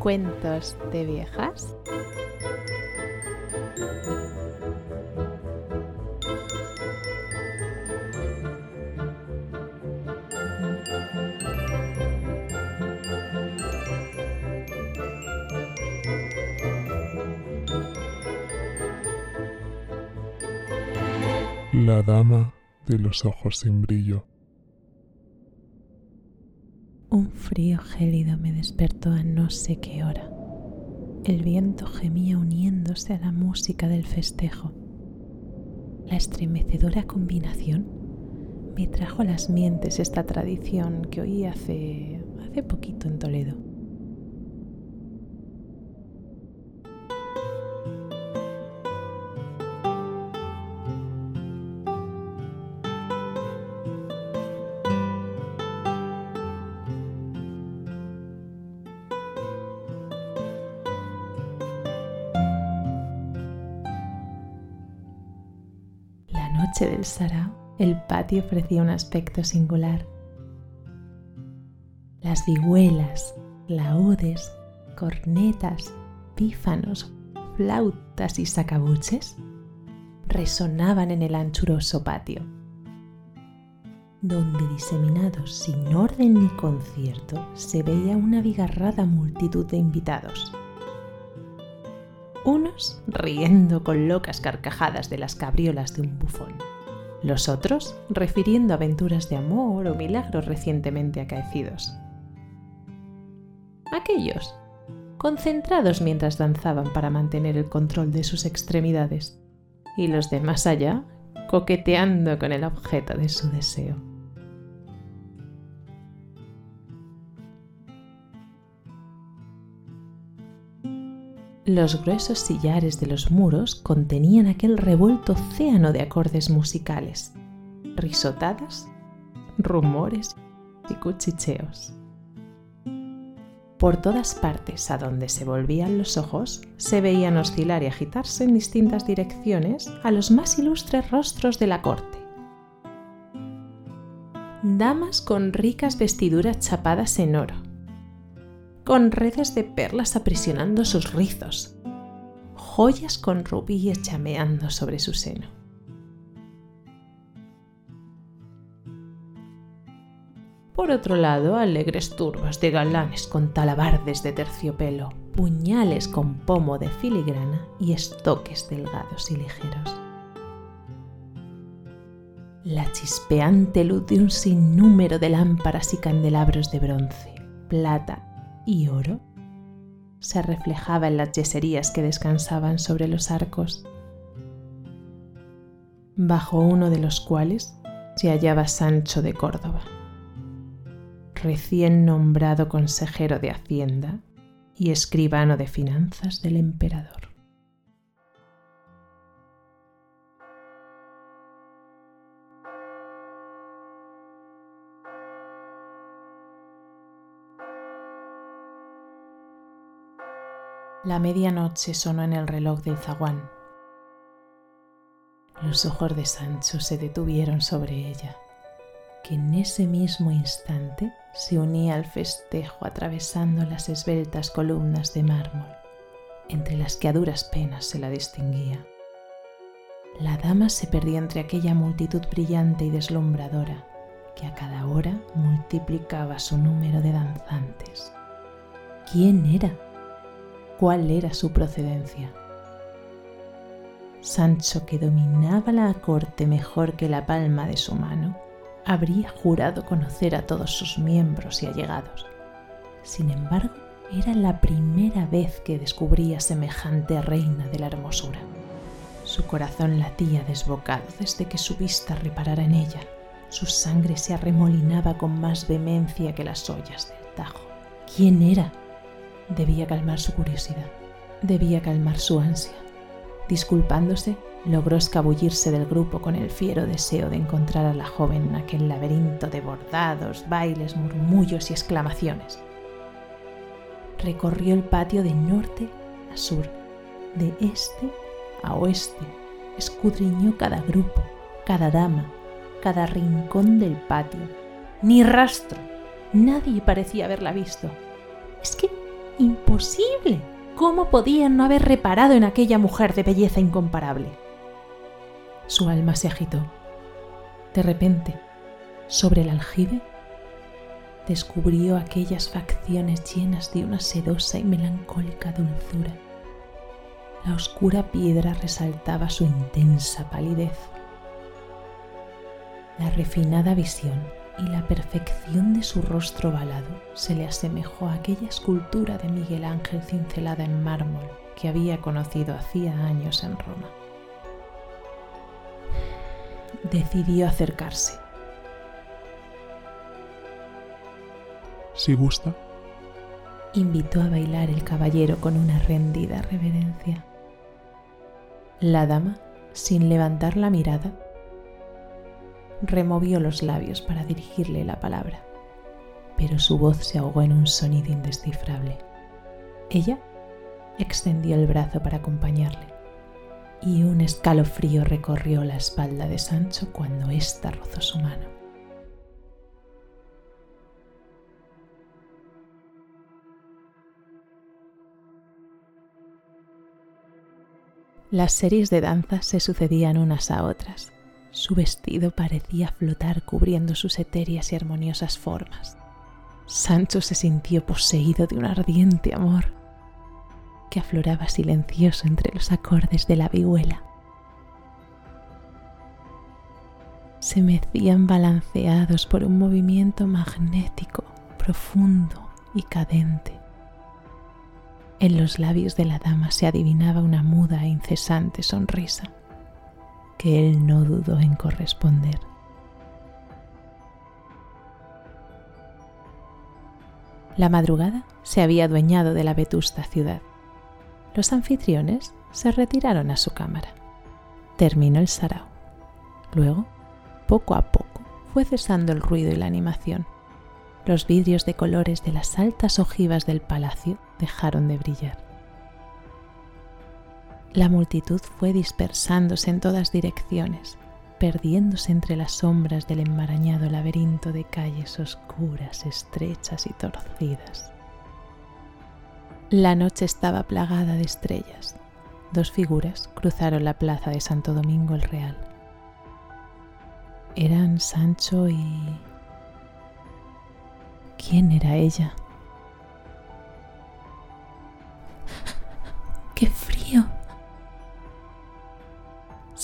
Cuentos de viejas. La dama de los ojos sin brillo. Un frío gélido me despertó a no sé qué hora. El viento gemía uniéndose a la música del festejo. La estremecedora combinación me trajo a las mientes esta tradición que oí hace, hace poquito en Toledo. Del Sarao, el patio ofrecía un aspecto singular. Las vihuelas, laúdes, cornetas, pífanos, flautas y sacabuches resonaban en el anchuroso patio, donde diseminados sin orden ni concierto se veía una bigarrada multitud de invitados unos riendo con locas carcajadas de las cabriolas de un bufón, los otros refiriendo aventuras de amor o milagros recientemente acaecidos. Aquellos, concentrados mientras danzaban para mantener el control de sus extremidades, y los de más allá, coqueteando con el objeto de su deseo. Los gruesos sillares de los muros contenían aquel revuelto océano de acordes musicales, risotadas, rumores y cuchicheos. Por todas partes a donde se volvían los ojos se veían oscilar y agitarse en distintas direcciones a los más ilustres rostros de la corte. Damas con ricas vestiduras chapadas en oro, con redes de perlas aprisionando sus rizos, joyas con rubíes chameando sobre su seno. Por otro lado, alegres turbas de galanes con talabardes de terciopelo, puñales con pomo de filigrana y estoques delgados y ligeros. La chispeante luz de un sinnúmero de lámparas y candelabros de bronce, plata y oro se reflejaba en las yeserías que descansaban sobre los arcos, bajo uno de los cuales se hallaba Sancho de Córdoba, recién nombrado consejero de Hacienda y escribano de finanzas del emperador. La medianoche sonó en el reloj del zaguán. Los ojos de Sancho se detuvieron sobre ella, que en ese mismo instante se unía al festejo atravesando las esbeltas columnas de mármol, entre las que a duras penas se la distinguía. La dama se perdía entre aquella multitud brillante y deslumbradora, que a cada hora multiplicaba su número de danzantes. ¿Quién era? Cuál era su procedencia. Sancho, que dominaba la corte mejor que la palma de su mano, habría jurado conocer a todos sus miembros y allegados. Sin embargo, era la primera vez que descubría semejante reina de la hermosura. Su corazón latía desbocado desde que su vista reparara en ella. Su sangre se arremolinaba con más vehemencia que las ollas del Tajo. ¿Quién era? Debía calmar su curiosidad, debía calmar su ansia. Disculpándose, logró escabullirse del grupo con el fiero deseo de encontrar a la joven en aquel laberinto de bordados, bailes, murmullos y exclamaciones. Recorrió el patio de norte a sur, de este a oeste, escudriñó cada grupo, cada dama, cada rincón del patio. Ni rastro. Nadie parecía haberla visto. Es que Imposible. ¿Cómo podían no haber reparado en aquella mujer de belleza incomparable? Su alma se agitó. De repente, sobre el aljibe, descubrió aquellas facciones llenas de una sedosa y melancólica dulzura. La oscura piedra resaltaba su intensa palidez. La refinada visión y la perfección de su rostro ovalado se le asemejó a aquella escultura de Miguel Ángel cincelada en mármol que había conocido hacía años en Roma. Decidió acercarse. Si gusta, invitó a bailar el caballero con una rendida reverencia. La dama, sin levantar la mirada, removió los labios para dirigirle la palabra, pero su voz se ahogó en un sonido indescifrable. Ella extendió el brazo para acompañarle y un escalofrío recorrió la espalda de Sancho cuando ésta rozó su mano. Las series de danza se sucedían unas a otras su vestido parecía flotar cubriendo sus etéreas y armoniosas formas. Sancho se sintió poseído de un ardiente amor que afloraba silencioso entre los acordes de la vihuela. Se mecían balanceados por un movimiento magnético, profundo y cadente. En los labios de la dama se adivinaba una muda e incesante sonrisa que él no dudó en corresponder. La madrugada se había adueñado de la vetusta ciudad. Los anfitriones se retiraron a su cámara. Terminó el sarao. Luego, poco a poco, fue cesando el ruido y la animación. Los vidrios de colores de las altas ojivas del palacio dejaron de brillar. La multitud fue dispersándose en todas direcciones, perdiéndose entre las sombras del enmarañado laberinto de calles oscuras, estrechas y torcidas. La noche estaba plagada de estrellas. Dos figuras cruzaron la plaza de Santo Domingo el Real. Eran Sancho y... ¿Quién era ella?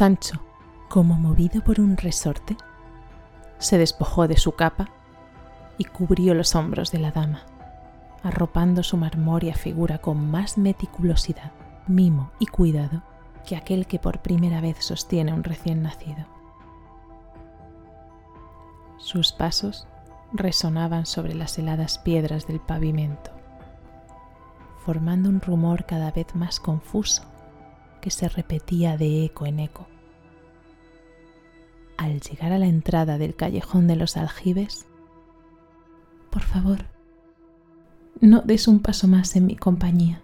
Sancho, como movido por un resorte, se despojó de su capa y cubrió los hombros de la dama, arropando su marmórea figura con más meticulosidad, mimo y cuidado que aquel que por primera vez sostiene un recién nacido. Sus pasos resonaban sobre las heladas piedras del pavimento, formando un rumor cada vez más confuso que se repetía de eco en eco. Al llegar a la entrada del callejón de los aljibes, por favor, no des un paso más en mi compañía.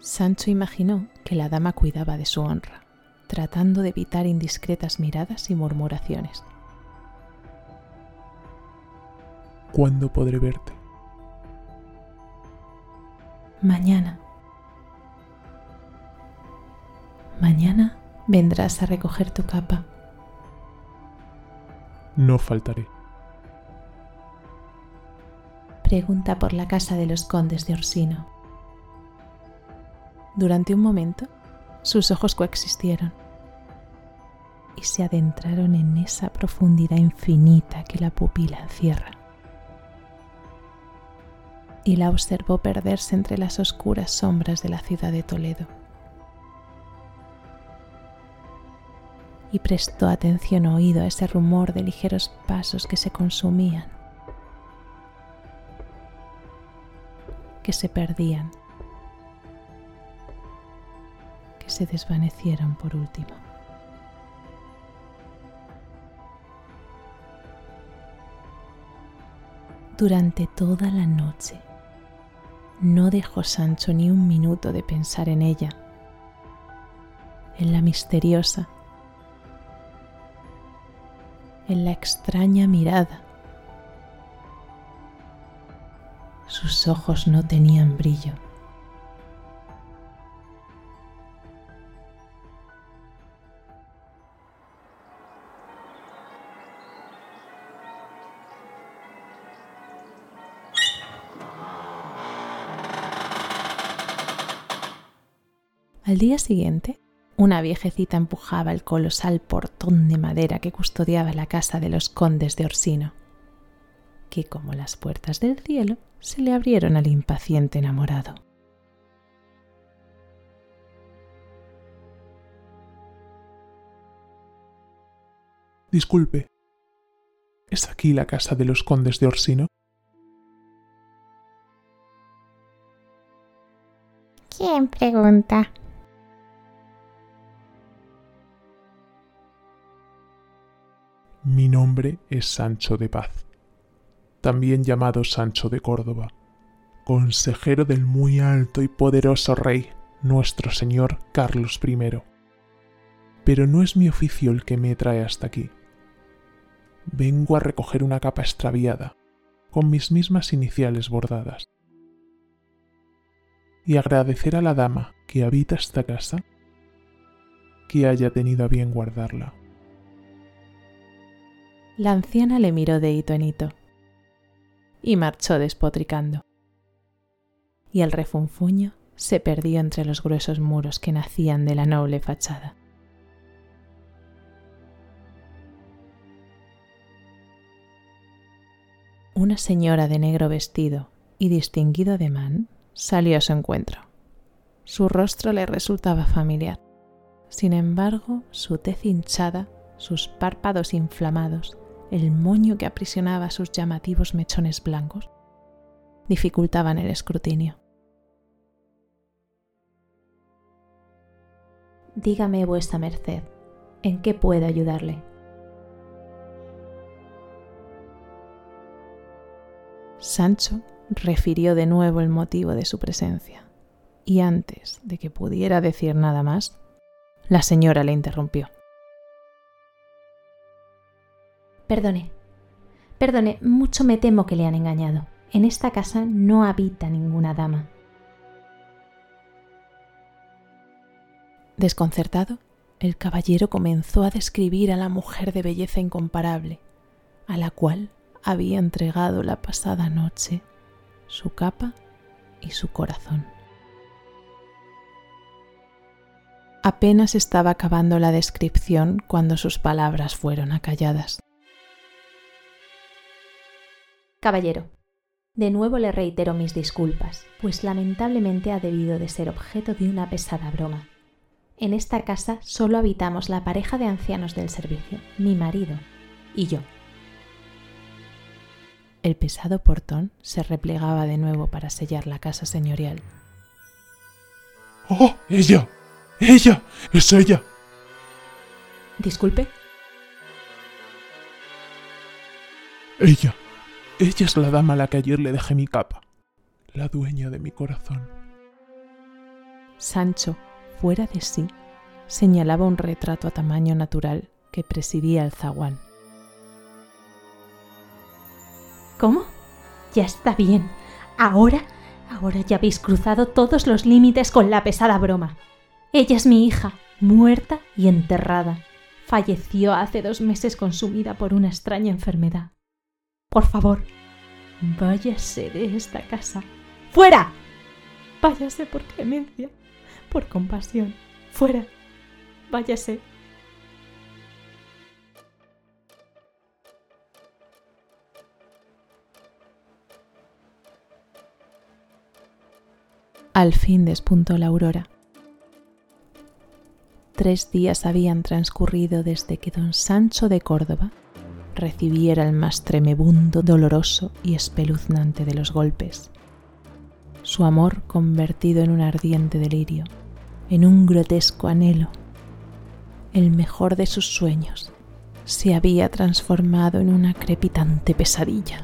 Sancho imaginó que la dama cuidaba de su honra, tratando de evitar indiscretas miradas y murmuraciones. ¿Cuándo podré verte? Mañana. Mañana vendrás a recoger tu capa. No faltaré. Pregunta por la casa de los condes de Orsino. Durante un momento, sus ojos coexistieron y se adentraron en esa profundidad infinita que la pupila encierra. Y la observó perderse entre las oscuras sombras de la ciudad de Toledo. Y prestó atención oído a ese rumor de ligeros pasos que se consumían, que se perdían, que se desvanecieron por último. Durante toda la noche no dejó Sancho ni un minuto de pensar en ella, en la misteriosa en la extraña mirada, Sus ojos no tenían brillo. Al día siguiente, una viejecita empujaba el colosal portón de madera que custodiaba la casa de los condes de Orsino, que como las puertas del cielo se le abrieron al impaciente enamorado. Disculpe, ¿es aquí la casa de los condes de Orsino? ¿Quién pregunta? Mi nombre es Sancho de Paz, también llamado Sancho de Córdoba, consejero del muy alto y poderoso rey, nuestro señor Carlos I. Pero no es mi oficio el que me trae hasta aquí. Vengo a recoger una capa extraviada, con mis mismas iniciales bordadas, y agradecer a la dama que habita esta casa que haya tenido a bien guardarla. La anciana le miró de hito en hito y marchó despotricando. Y el refunfuño se perdió entre los gruesos muros que nacían de la noble fachada. Una señora de negro vestido y distinguido ademán salió a su encuentro. Su rostro le resultaba familiar. Sin embargo, su tez hinchada, sus párpados inflamados el moño que aprisionaba sus llamativos mechones blancos, dificultaban el escrutinio. Dígame vuestra merced, ¿en qué puedo ayudarle? Sancho refirió de nuevo el motivo de su presencia, y antes de que pudiera decir nada más, la señora le interrumpió. Perdone. Perdone, mucho me temo que le han engañado. En esta casa no habita ninguna dama. Desconcertado, el caballero comenzó a describir a la mujer de belleza incomparable, a la cual había entregado la pasada noche su capa y su corazón. Apenas estaba acabando la descripción cuando sus palabras fueron acalladas. Caballero, de nuevo le reitero mis disculpas, pues lamentablemente ha debido de ser objeto de una pesada broma. En esta casa solo habitamos la pareja de ancianos del servicio, mi marido y yo. El pesado portón se replegaba de nuevo para sellar la casa señorial. ¡Oh! ¡Ella! ¡Ella! ¡Es ella! Disculpe. Ella. Ella es la dama a la que ayer le dejé mi capa, la dueña de mi corazón. Sancho, fuera de sí, señalaba un retrato a tamaño natural que presidía el zaguán. ¿Cómo? Ya está bien. Ahora, ahora ya habéis cruzado todos los límites con la pesada broma. Ella es mi hija, muerta y enterrada. Falleció hace dos meses consumida por una extraña enfermedad. Por favor, váyase de esta casa. ¡Fuera! Váyase por clemencia, por compasión. ¡Fuera! Váyase. Al fin despuntó la aurora. Tres días habían transcurrido desde que don Sancho de Córdoba recibiera el más tremebundo, doloroso y espeluznante de los golpes. Su amor convertido en un ardiente delirio, en un grotesco anhelo, el mejor de sus sueños, se había transformado en una crepitante pesadilla.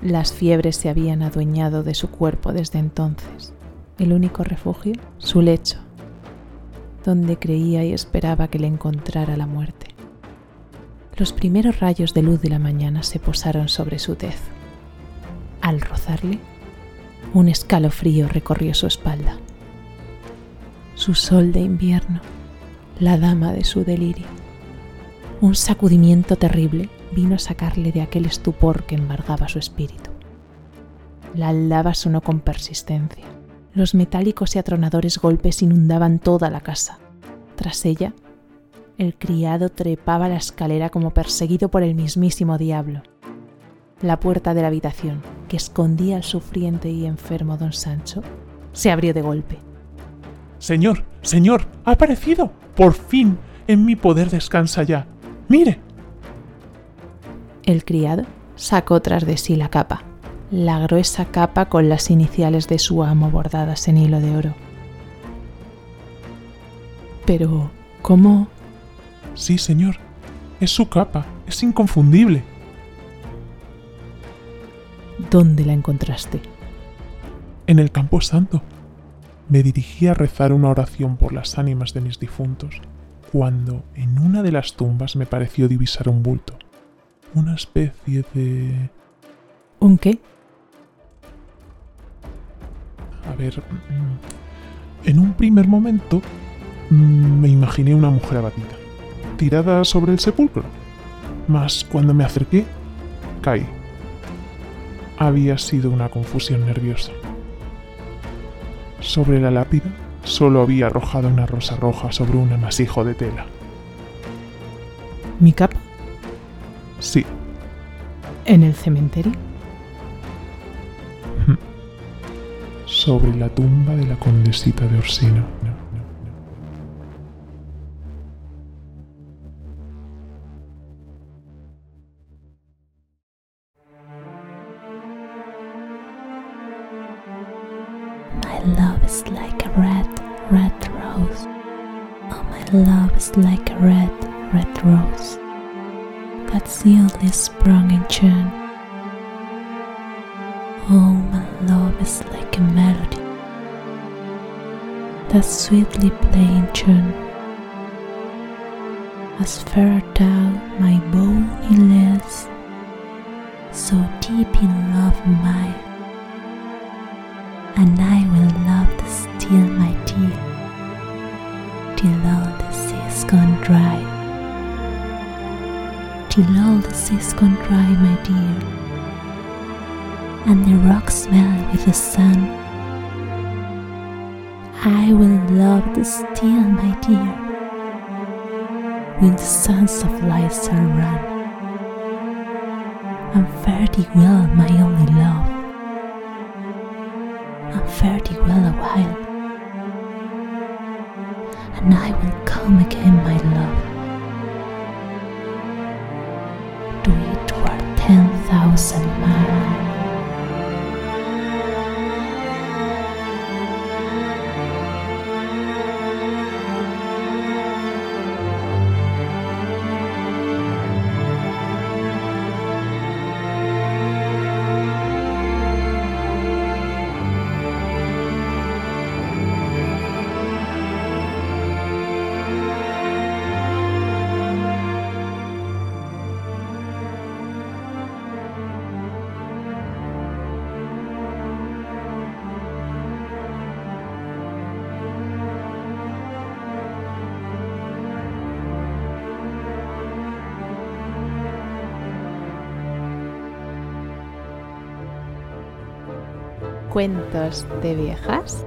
Las fiebres se habían adueñado de su cuerpo desde entonces. El único refugio, su lecho, donde creía y esperaba que le encontrara la muerte. Los primeros rayos de luz de la mañana se posaron sobre su tez. Al rozarle, un escalofrío recorrió su espalda. Su sol de invierno, la dama de su delirio. Un sacudimiento terrible vino a sacarle de aquel estupor que embargaba su espíritu. La aldaba sonó con persistencia. Los metálicos y atronadores golpes inundaban toda la casa. Tras ella, el criado trepaba la escalera como perseguido por el mismísimo diablo. La puerta de la habitación, que escondía al sufriente y enfermo don Sancho, se abrió de golpe. Señor, señor, ha aparecido. Por fin, en mi poder descansa ya. Mire. El criado sacó tras de sí la capa, la gruesa capa con las iniciales de su amo bordadas en hilo de oro. Pero, ¿cómo? Sí, señor. Es su capa. Es inconfundible. ¿Dónde la encontraste? En el campo santo. Me dirigí a rezar una oración por las ánimas de mis difuntos, cuando en una de las tumbas me pareció divisar un bulto. Una especie de... ¿Un qué? A ver... mm, En un primer momento mm, me imaginé una mujer abatida, tirada sobre el sepulcro. Mas cuando me acerqué, caí. Había sido una confusión nerviosa. Sobre la lápida solo había arrojado una rosa roja sobre un amasijo de tela. ¿Mi capa? Sí, ¿En el cementerio? sobre la tumba de la condesita de Orsino. My love is like a red, red rose. Oh, my love is like a red, red rose. That's newly sprung in June. Oh, my love is like a melody. That's sweetly playing tune. As far down my bony lids, so deep in love am I and I will love to steal my dear till all the sea's gone dry. Till all the sea's gone dry, my dear, and the rocks smell with the sun. I will love to steal my dear when the sons of light are run. And fare thee well, my only love fare thee well a while. And I will come again, my love, to it toward ten thousand miles. Cuentos de viejas